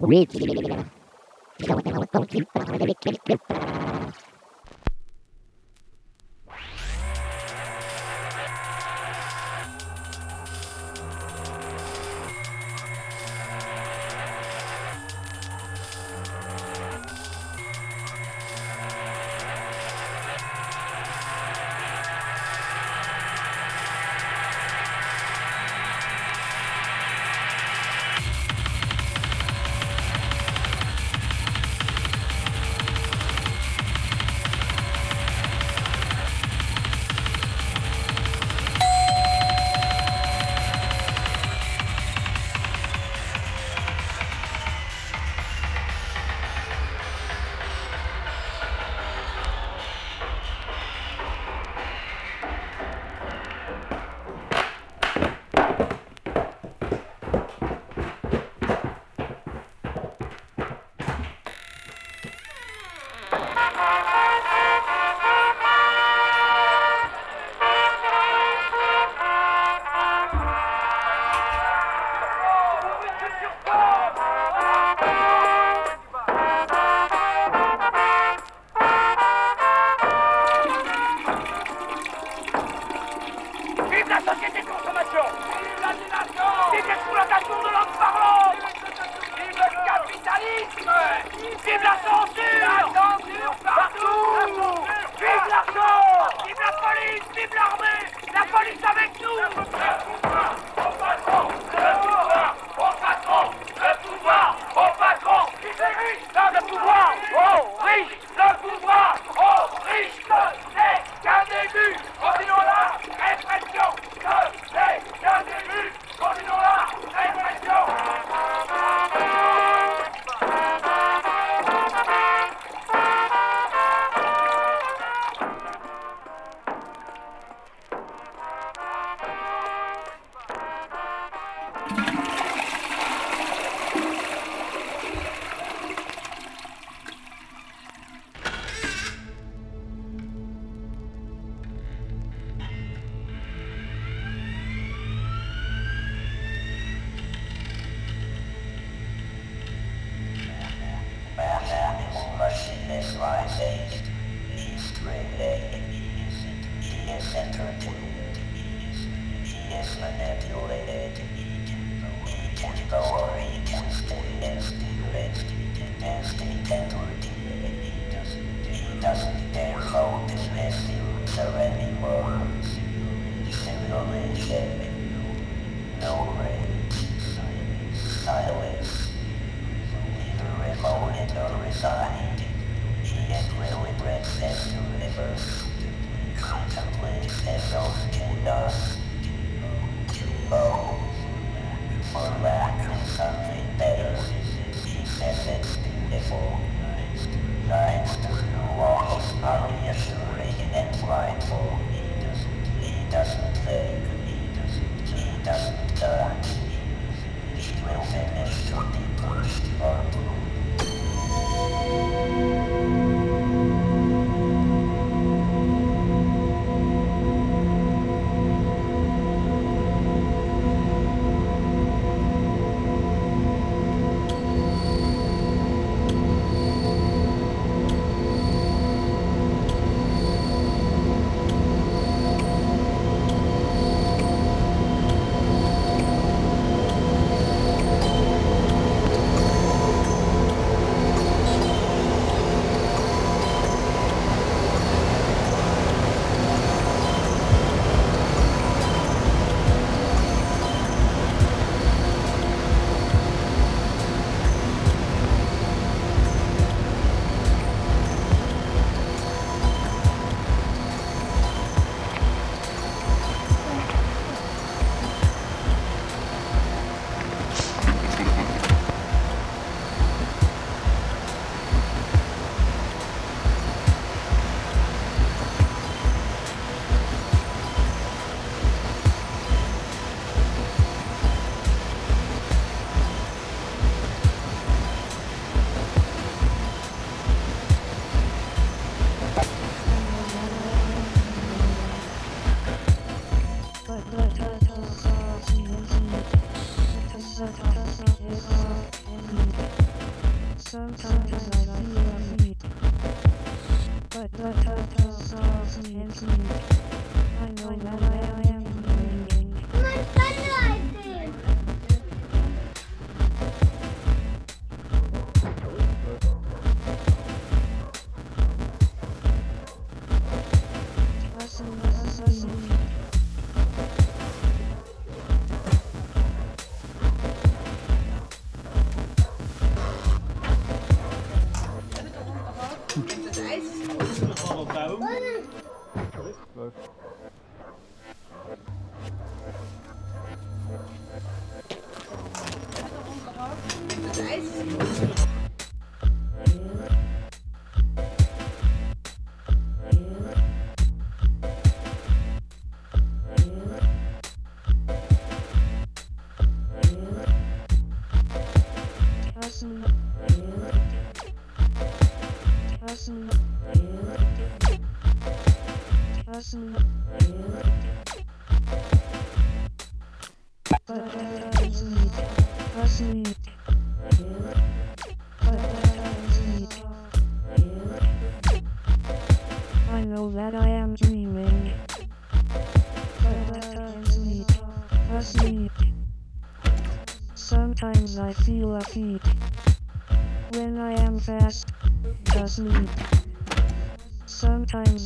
Read. Qu'un Thank you.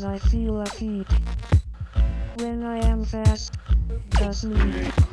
I feel a heat. When I am fast, just leave.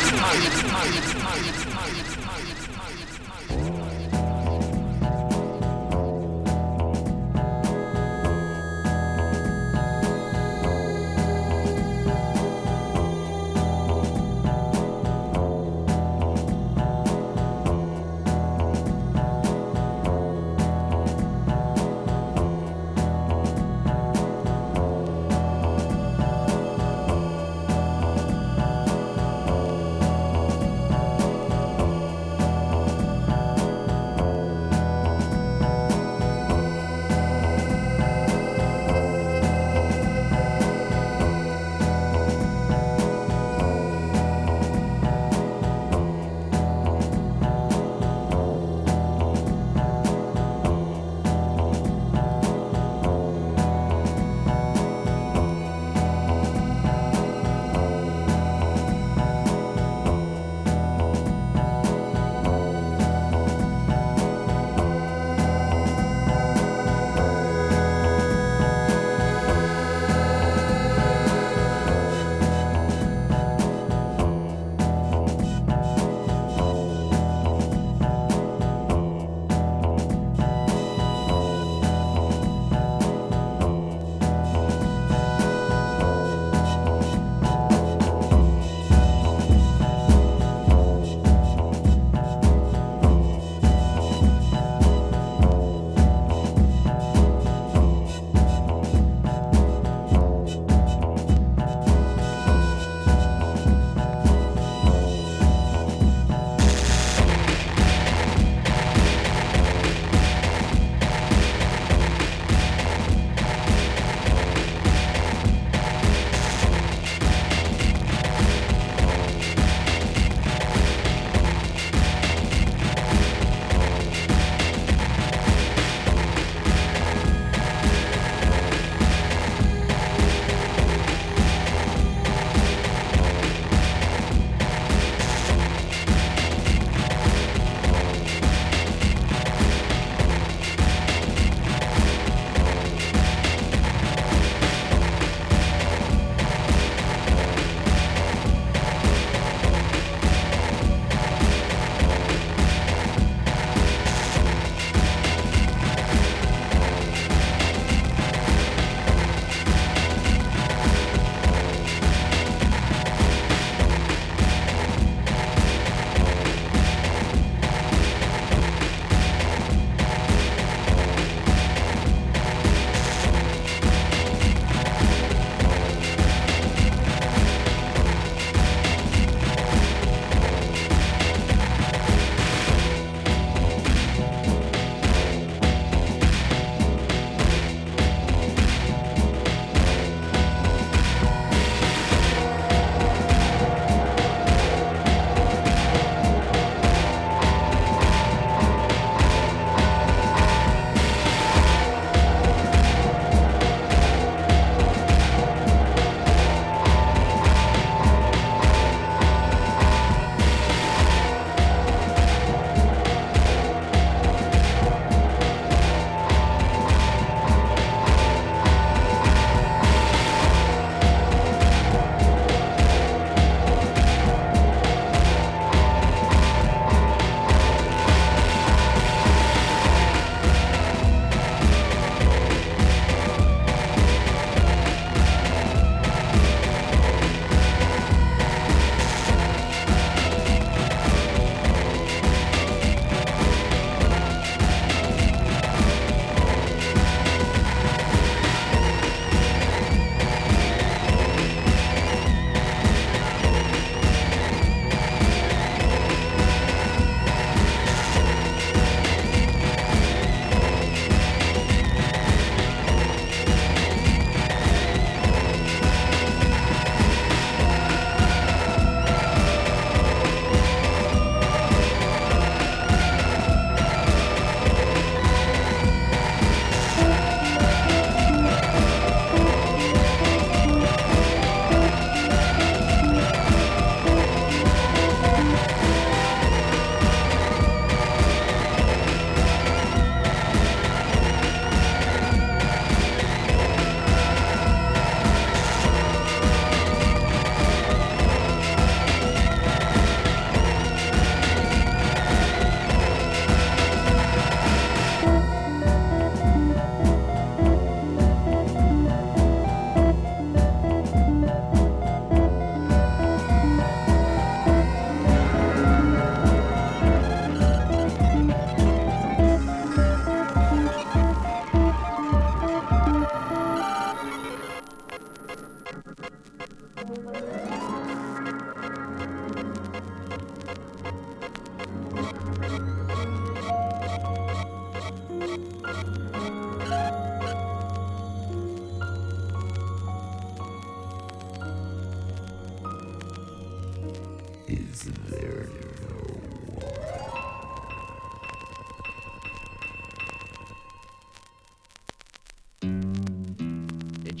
Mike, Mike, Mike.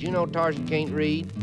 Did you know Tarzan can't read?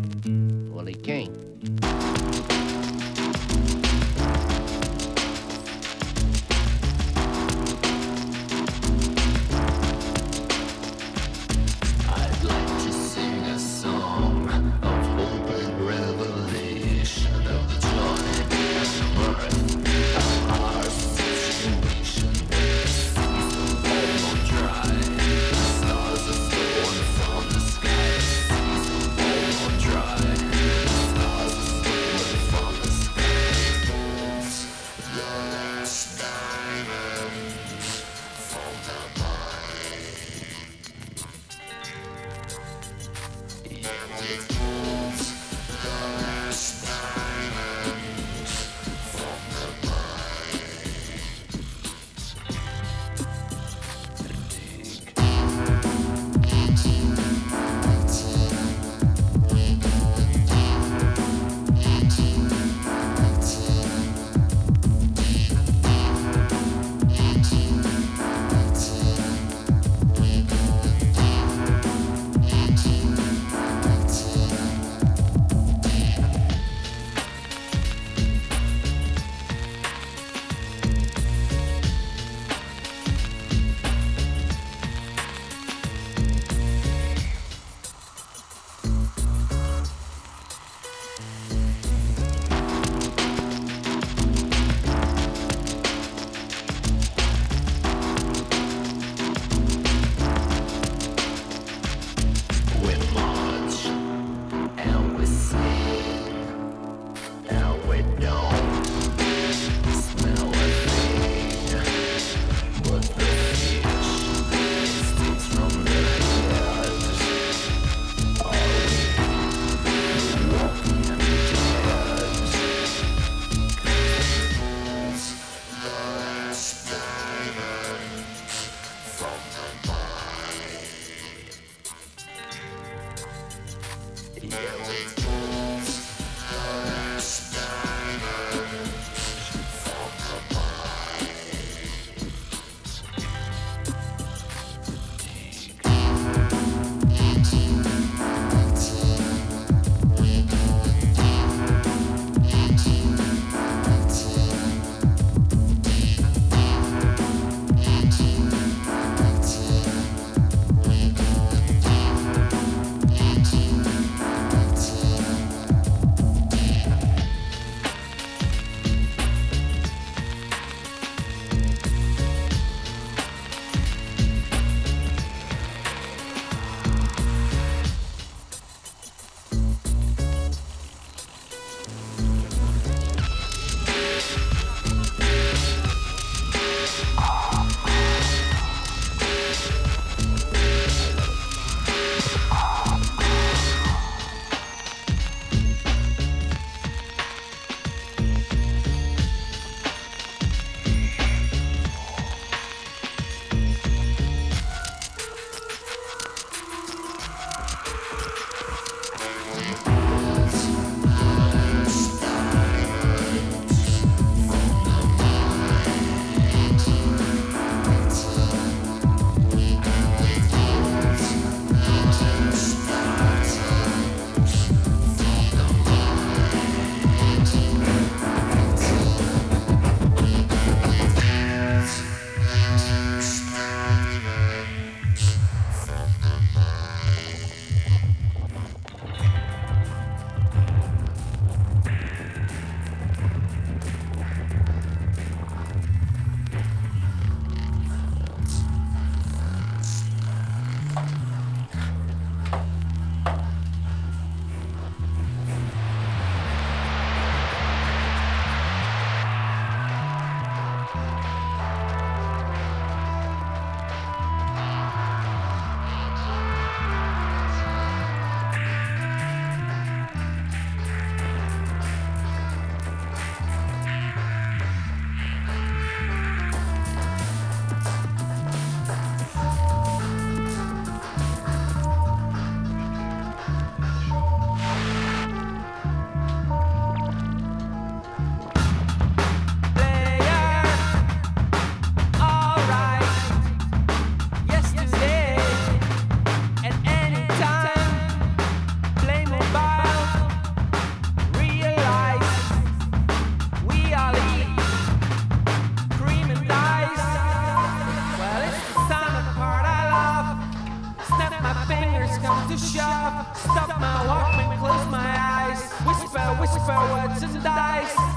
Whisper words and dice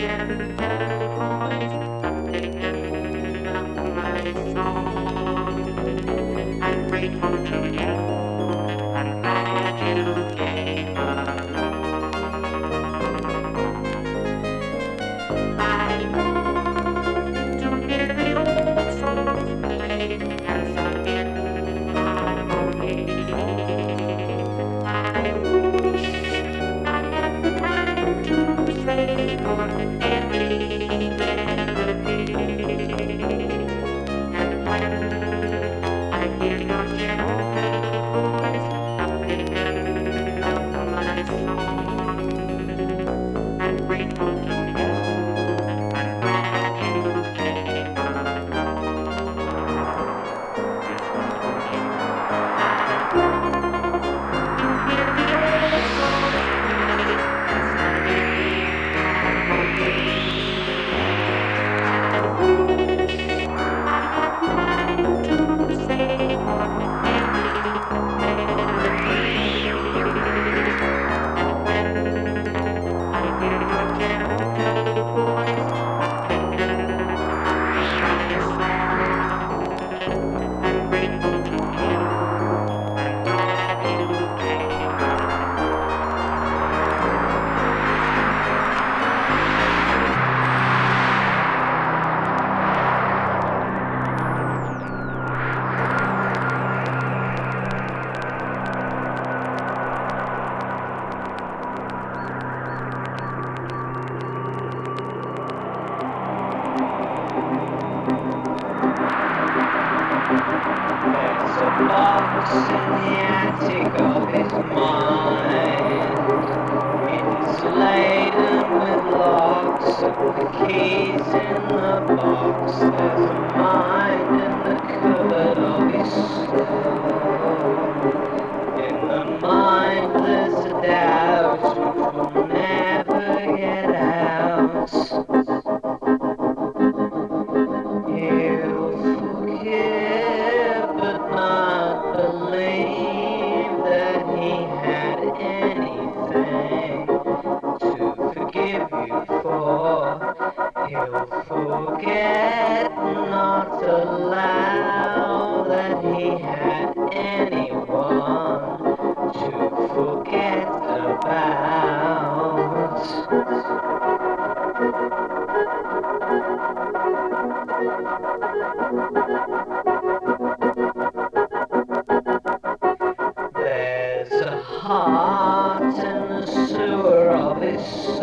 Yeah. box in the attic of his mind. It's laden with locks the keys in the box. There's a mind in the cupboard of his skull. forget not allow that he had anyone to forget about. There's a heart in the sewer of his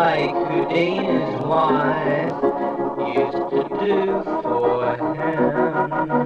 like Houdini's wife used to do for him.